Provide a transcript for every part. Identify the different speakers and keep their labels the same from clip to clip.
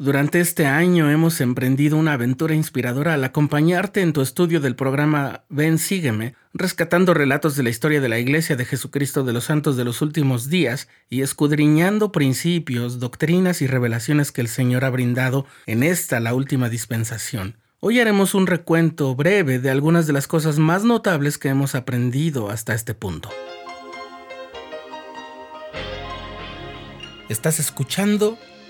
Speaker 1: Durante este año hemos emprendido una aventura inspiradora al acompañarte en tu estudio del programa Ven Sígueme, rescatando relatos de la historia de la Iglesia de Jesucristo de los Santos de los últimos días y escudriñando principios, doctrinas y revelaciones que el Señor ha brindado en esta, la última dispensación. Hoy haremos un recuento breve de algunas de las cosas más notables que hemos aprendido hasta este punto. Estás escuchando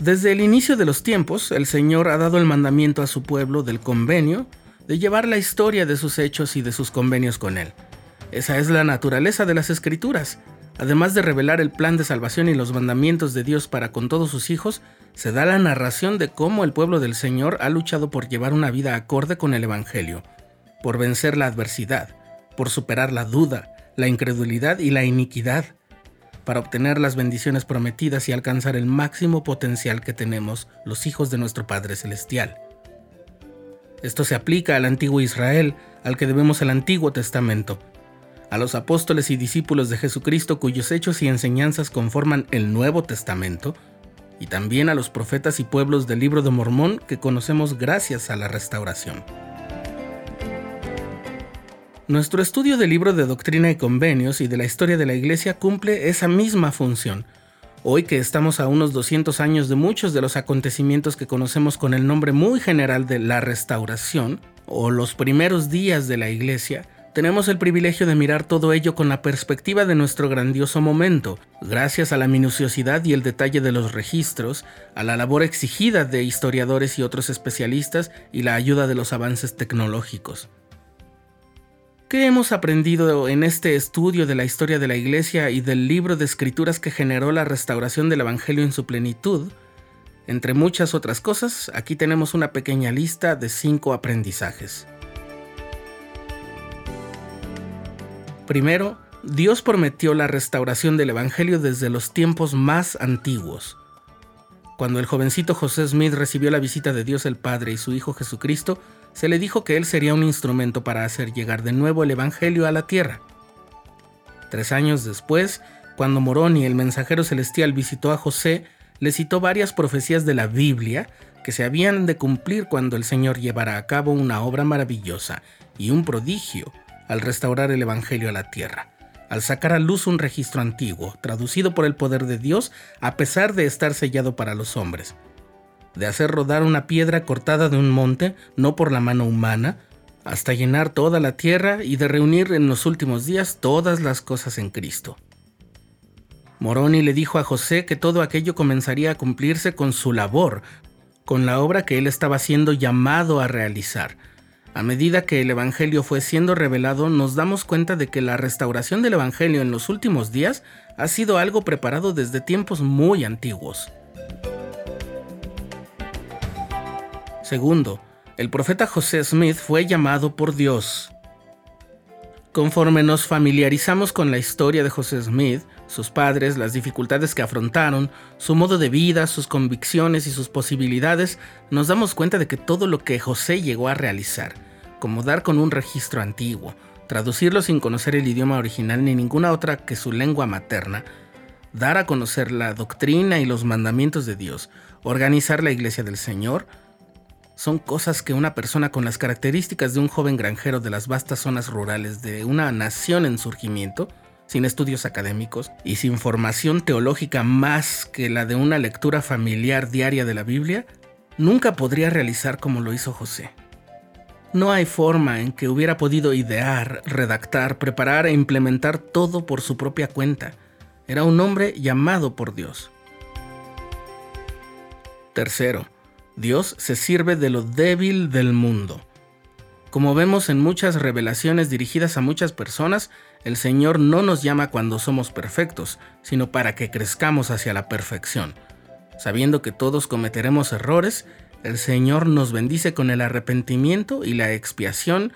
Speaker 1: Desde el inicio de los tiempos, el Señor ha dado el mandamiento a su pueblo del convenio de llevar la historia de sus hechos y de sus convenios con Él. Esa es la naturaleza de las escrituras. Además de revelar el plan de salvación y los mandamientos de Dios para con todos sus hijos, se da la narración de cómo el pueblo del Señor ha luchado por llevar una vida acorde con el Evangelio, por vencer la adversidad, por superar la duda, la incredulidad y la iniquidad, para obtener las bendiciones prometidas y alcanzar el máximo potencial que tenemos los hijos de nuestro Padre Celestial. Esto se aplica al antiguo Israel, al que debemos el Antiguo Testamento, a los apóstoles y discípulos de Jesucristo cuyos hechos y enseñanzas conforman el Nuevo Testamento, y también a los profetas y pueblos del libro de Mormón que conocemos gracias a la restauración. Nuestro estudio del libro de Doctrina y Convenios y de la historia de la Iglesia cumple esa misma función. Hoy que estamos a unos 200 años de muchos de los acontecimientos que conocemos con el nombre muy general de la restauración, o los primeros días de la Iglesia, tenemos el privilegio de mirar todo ello con la perspectiva de nuestro grandioso momento, gracias a la minuciosidad y el detalle de los registros, a la labor exigida de historiadores y otros especialistas y la ayuda de los avances tecnológicos. ¿Qué hemos aprendido en este estudio de la historia de la Iglesia y del libro de escrituras que generó la restauración del Evangelio en su plenitud? Entre muchas otras cosas, aquí tenemos una pequeña lista de cinco aprendizajes. Primero, Dios prometió la restauración del Evangelio desde los tiempos más antiguos. Cuando el jovencito José Smith recibió la visita de Dios el Padre y su Hijo Jesucristo, se le dijo que él sería un instrumento para hacer llegar de nuevo el Evangelio a la tierra. Tres años después, cuando Moroni, el mensajero celestial, visitó a José, le citó varias profecías de la Biblia que se habían de cumplir cuando el Señor llevara a cabo una obra maravillosa y un prodigio al restaurar el Evangelio a la tierra, al sacar a luz un registro antiguo, traducido por el poder de Dios a pesar de estar sellado para los hombres de hacer rodar una piedra cortada de un monte, no por la mano humana, hasta llenar toda la tierra y de reunir en los últimos días todas las cosas en Cristo. Moroni le dijo a José que todo aquello comenzaría a cumplirse con su labor, con la obra que él estaba siendo llamado a realizar. A medida que el Evangelio fue siendo revelado, nos damos cuenta de que la restauración del Evangelio en los últimos días ha sido algo preparado desde tiempos muy antiguos. Segundo, el profeta José Smith fue llamado por Dios. Conforme nos familiarizamos con la historia de José Smith, sus padres, las dificultades que afrontaron, su modo de vida, sus convicciones y sus posibilidades, nos damos cuenta de que todo lo que José llegó a realizar, como dar con un registro antiguo, traducirlo sin conocer el idioma original ni ninguna otra que su lengua materna, dar a conocer la doctrina y los mandamientos de Dios, organizar la iglesia del Señor, son cosas que una persona con las características de un joven granjero de las vastas zonas rurales de una nación en surgimiento, sin estudios académicos y sin formación teológica más que la de una lectura familiar diaria de la Biblia, nunca podría realizar como lo hizo José. No hay forma en que hubiera podido idear, redactar, preparar e implementar todo por su propia cuenta. Era un hombre llamado por Dios. Tercero, Dios se sirve de lo débil del mundo. Como vemos en muchas revelaciones dirigidas a muchas personas, el Señor no nos llama cuando somos perfectos, sino para que crezcamos hacia la perfección, sabiendo que todos cometeremos errores el Señor nos bendice con el arrepentimiento y la expiación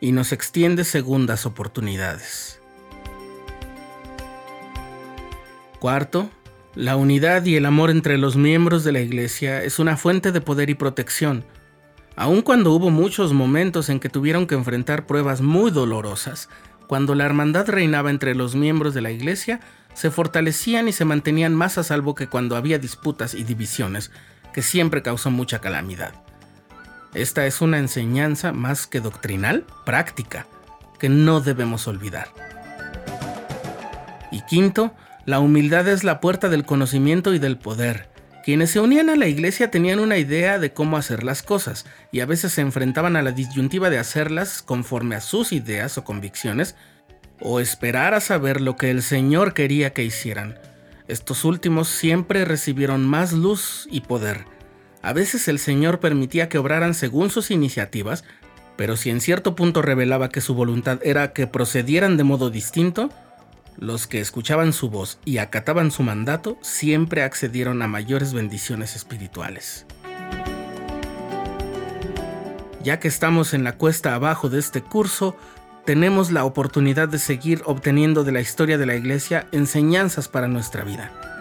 Speaker 1: y nos extiende segundas oportunidades. Cuarto, la unidad y el amor entre los miembros de la Iglesia es una fuente de poder y protección. Aun cuando hubo muchos momentos en que tuvieron que enfrentar pruebas muy dolorosas, cuando la hermandad reinaba entre los miembros de la Iglesia, se fortalecían y se mantenían más a salvo que cuando había disputas y divisiones, que siempre causó mucha calamidad. Esta es una enseñanza más que doctrinal, práctica, que no debemos olvidar. Y quinto, la humildad es la puerta del conocimiento y del poder. Quienes se unían a la iglesia tenían una idea de cómo hacer las cosas y a veces se enfrentaban a la disyuntiva de hacerlas conforme a sus ideas o convicciones o esperar a saber lo que el Señor quería que hicieran. Estos últimos siempre recibieron más luz y poder a veces el Señor permitía que obraran según sus iniciativas, pero si en cierto punto revelaba que su voluntad era que procedieran de modo distinto, los que escuchaban su voz y acataban su mandato siempre accedieron a mayores bendiciones espirituales. Ya que estamos en la cuesta abajo de este curso, tenemos la oportunidad de seguir obteniendo de la historia de la Iglesia enseñanzas para nuestra vida.